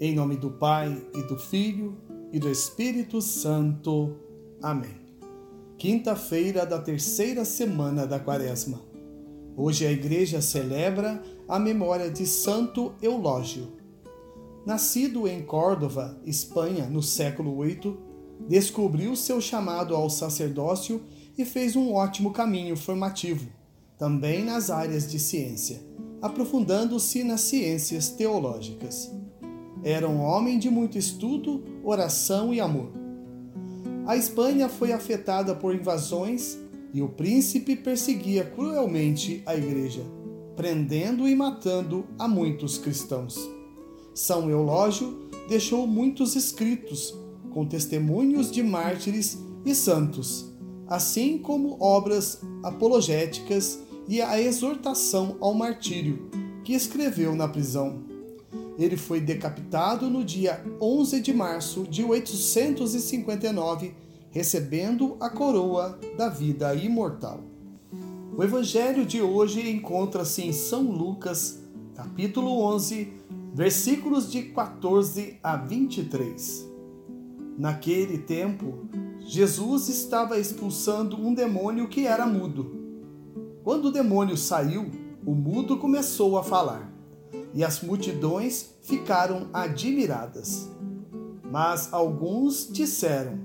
Em nome do Pai e do Filho e do Espírito Santo. Amém. Quinta-feira da terceira semana da Quaresma. Hoje a igreja celebra a memória de Santo Eulógio. Nascido em Córdoba, Espanha, no século VIII, descobriu seu chamado ao sacerdócio e fez um ótimo caminho formativo, também nas áreas de ciência, aprofundando-se nas ciências teológicas. Era um homem de muito estudo, oração e amor. A Espanha foi afetada por invasões e o príncipe perseguia cruelmente a igreja, prendendo e matando a muitos cristãos. São Eulógio deixou muitos escritos com testemunhos de mártires e santos, assim como obras apologéticas e a exortação ao martírio, que escreveu na prisão. Ele foi decapitado no dia 11 de março de 859, recebendo a coroa da vida imortal. O evangelho de hoje encontra-se em São Lucas, capítulo 11, versículos de 14 a 23. Naquele tempo, Jesus estava expulsando um demônio que era mudo. Quando o demônio saiu, o mudo começou a falar e as multidões ficaram admiradas. Mas alguns disseram: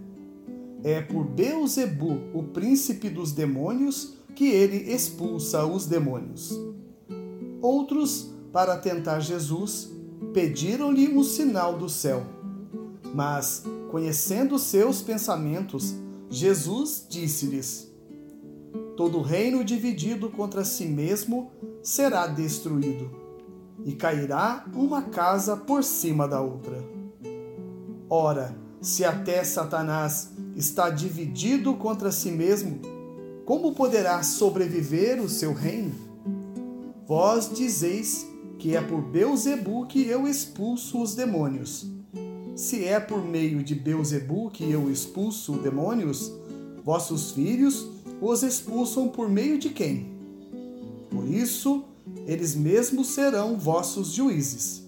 É por Beuzebu, o príncipe dos demônios, que ele expulsa os demônios. Outros, para tentar Jesus, pediram-lhe um sinal do céu. Mas, conhecendo seus pensamentos, Jesus disse-lhes: Todo reino dividido contra si mesmo será destruído e cairá uma casa por cima da outra. Ora, se até Satanás está dividido contra si mesmo, como poderá sobreviver o seu reino? Vós dizeis que é por Beuzebu que eu expulso os demônios. Se é por meio de Beuzebu que eu expulso demônios, vossos filhos os expulsam por meio de quem? Por isso, eles mesmos serão vossos juízes.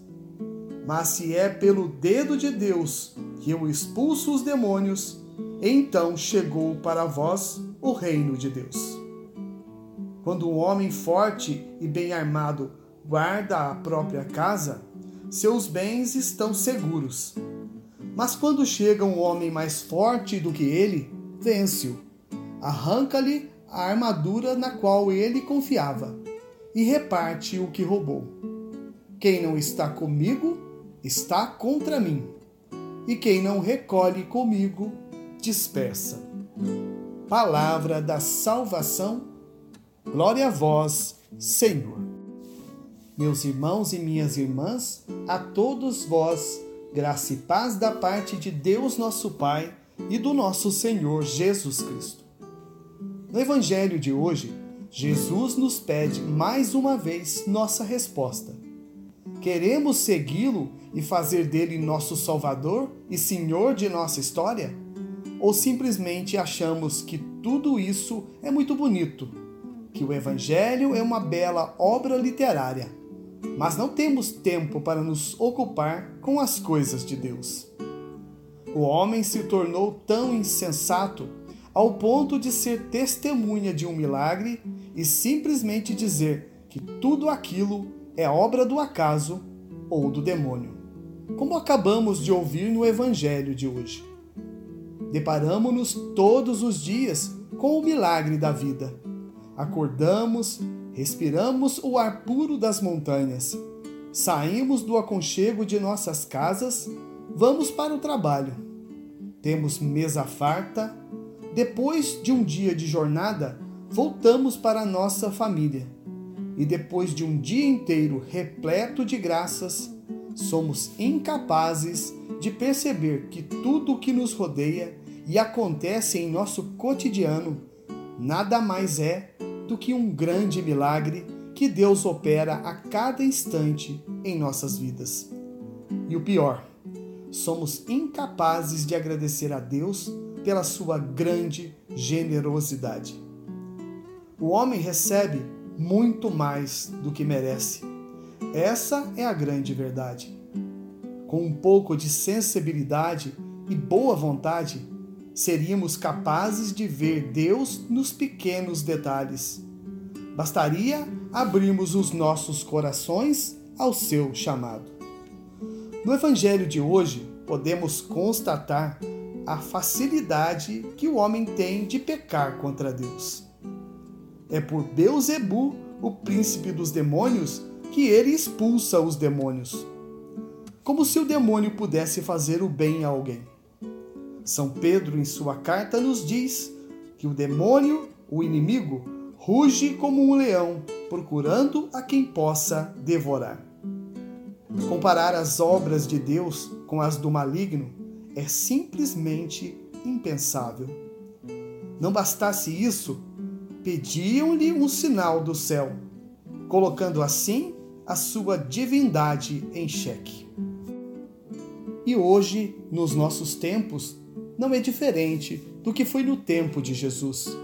Mas se é pelo dedo de Deus que eu expulso os demônios, então chegou para vós o reino de Deus. Quando um homem forte e bem armado guarda a própria casa, seus bens estão seguros. Mas quando chega um homem mais forte do que ele, vence-o, arranca-lhe a armadura na qual ele confiava e reparte o que roubou. Quem não está comigo, está contra mim, e quem não recolhe comigo, dispersa. Palavra da salvação, glória a vós, Senhor. Meus irmãos e minhas irmãs, a todos vós, graça e paz da parte de Deus nosso Pai e do nosso Senhor Jesus Cristo. No Evangelho de hoje, Jesus nos pede mais uma vez nossa resposta. Queremos segui-lo e fazer dele nosso Salvador e Senhor de nossa história? Ou simplesmente achamos que tudo isso é muito bonito, que o Evangelho é uma bela obra literária, mas não temos tempo para nos ocupar com as coisas de Deus? O homem se tornou tão insensato ao ponto de ser testemunha de um milagre e simplesmente dizer que tudo aquilo é obra do acaso ou do demônio. Como acabamos de ouvir no Evangelho de hoje. Deparamos-nos todos os dias com o milagre da vida. Acordamos, respiramos o ar puro das montanhas, saímos do aconchego de nossas casas, vamos para o trabalho. Temos mesa farta, depois de um dia de jornada, voltamos para a nossa família. E depois de um dia inteiro repleto de graças, somos incapazes de perceber que tudo o que nos rodeia e acontece em nosso cotidiano nada mais é do que um grande milagre que Deus opera a cada instante em nossas vidas. E o pior, somos incapazes de agradecer a Deus pela sua grande generosidade. O homem recebe muito mais do que merece. Essa é a grande verdade. com um pouco de sensibilidade e boa vontade, seríamos capazes de ver Deus nos pequenos detalhes. Bastaria abrirmos os nossos corações ao seu chamado. No Evangelho de hoje, podemos constatar a facilidade que o homem tem de pecar contra Deus. É por Beuzebu, o príncipe dos demônios, que ele expulsa os demônios. Como se o demônio pudesse fazer o bem a alguém. São Pedro, em sua carta, nos diz que o demônio, o inimigo, ruge como um leão, procurando a quem possa devorar. Comparar as obras de Deus com as do maligno é simplesmente impensável. Não bastasse isso, pediam-lhe um sinal do céu, colocando assim a sua divindade em xeque. E hoje, nos nossos tempos, não é diferente do que foi no tempo de Jesus.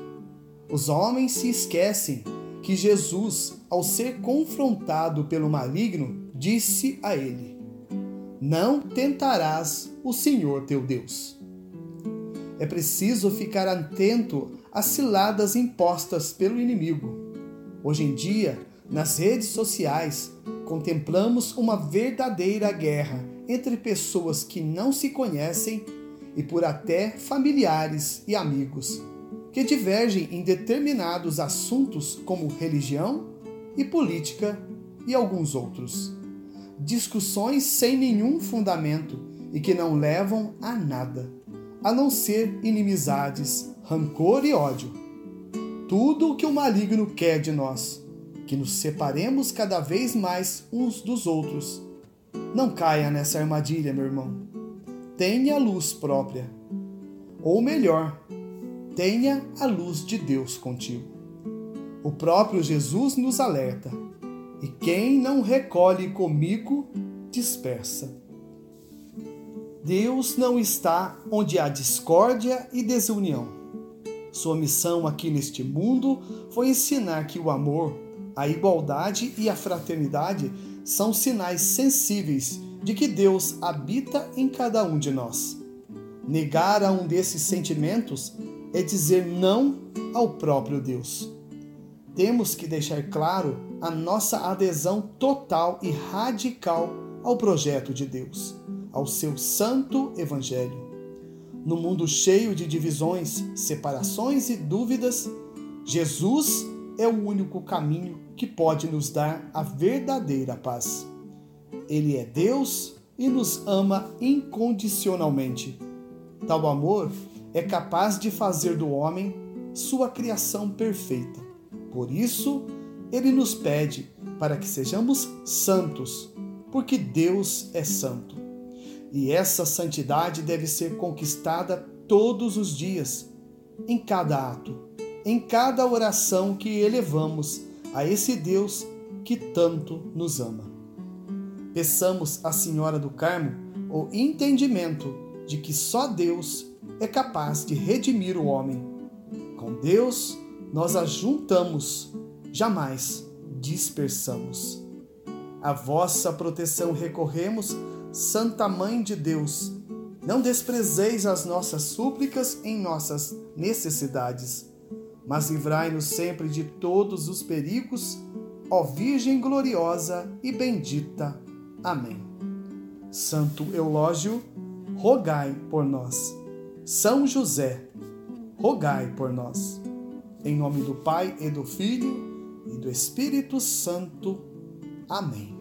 Os homens se esquecem que Jesus, ao ser confrontado pelo maligno, disse a ele: Não tentarás o Senhor teu Deus. É preciso ficar atento às ciladas impostas pelo inimigo. Hoje em dia, nas redes sociais, contemplamos uma verdadeira guerra entre pessoas que não se conhecem e por até familiares e amigos, que divergem em determinados assuntos como religião e política e alguns outros discussões sem nenhum fundamento e que não levam a nada, a não ser inimizades, rancor e ódio. Tudo o que o maligno quer de nós, que nos separemos cada vez mais uns dos outros. Não caia nessa armadilha, meu irmão. Tenha luz própria. Ou melhor, tenha a luz de Deus contigo. O próprio Jesus nos alerta e quem não recolhe comigo, dispersa. Deus não está onde há discórdia e desunião. Sua missão aqui neste mundo foi ensinar que o amor, a igualdade e a fraternidade são sinais sensíveis de que Deus habita em cada um de nós. Negar a um desses sentimentos é dizer não ao próprio Deus. Temos que deixar claro a nossa adesão total e radical ao projeto de Deus, ao seu santo evangelho. No mundo cheio de divisões, separações e dúvidas, Jesus é o único caminho que pode nos dar a verdadeira paz. Ele é Deus e nos ama incondicionalmente. Tal amor é capaz de fazer do homem sua criação perfeita. Por isso, ele nos pede para que sejamos santos, porque Deus é santo. E essa santidade deve ser conquistada todos os dias, em cada ato, em cada oração que elevamos a esse Deus que tanto nos ama. Peçamos à Senhora do Carmo o entendimento de que só Deus é capaz de redimir o homem. Com Deus, nós ajuntamos jamais dispersamos. A vossa proteção recorremos, Santa Mãe de Deus. Não desprezeis as nossas súplicas em nossas necessidades, mas livrai-nos sempre de todos os perigos, ó Virgem gloriosa e bendita. Amém. Santo Eulógio, rogai por nós. São José, rogai por nós. Em nome do Pai e do Filho e do Espírito Santo. Amém.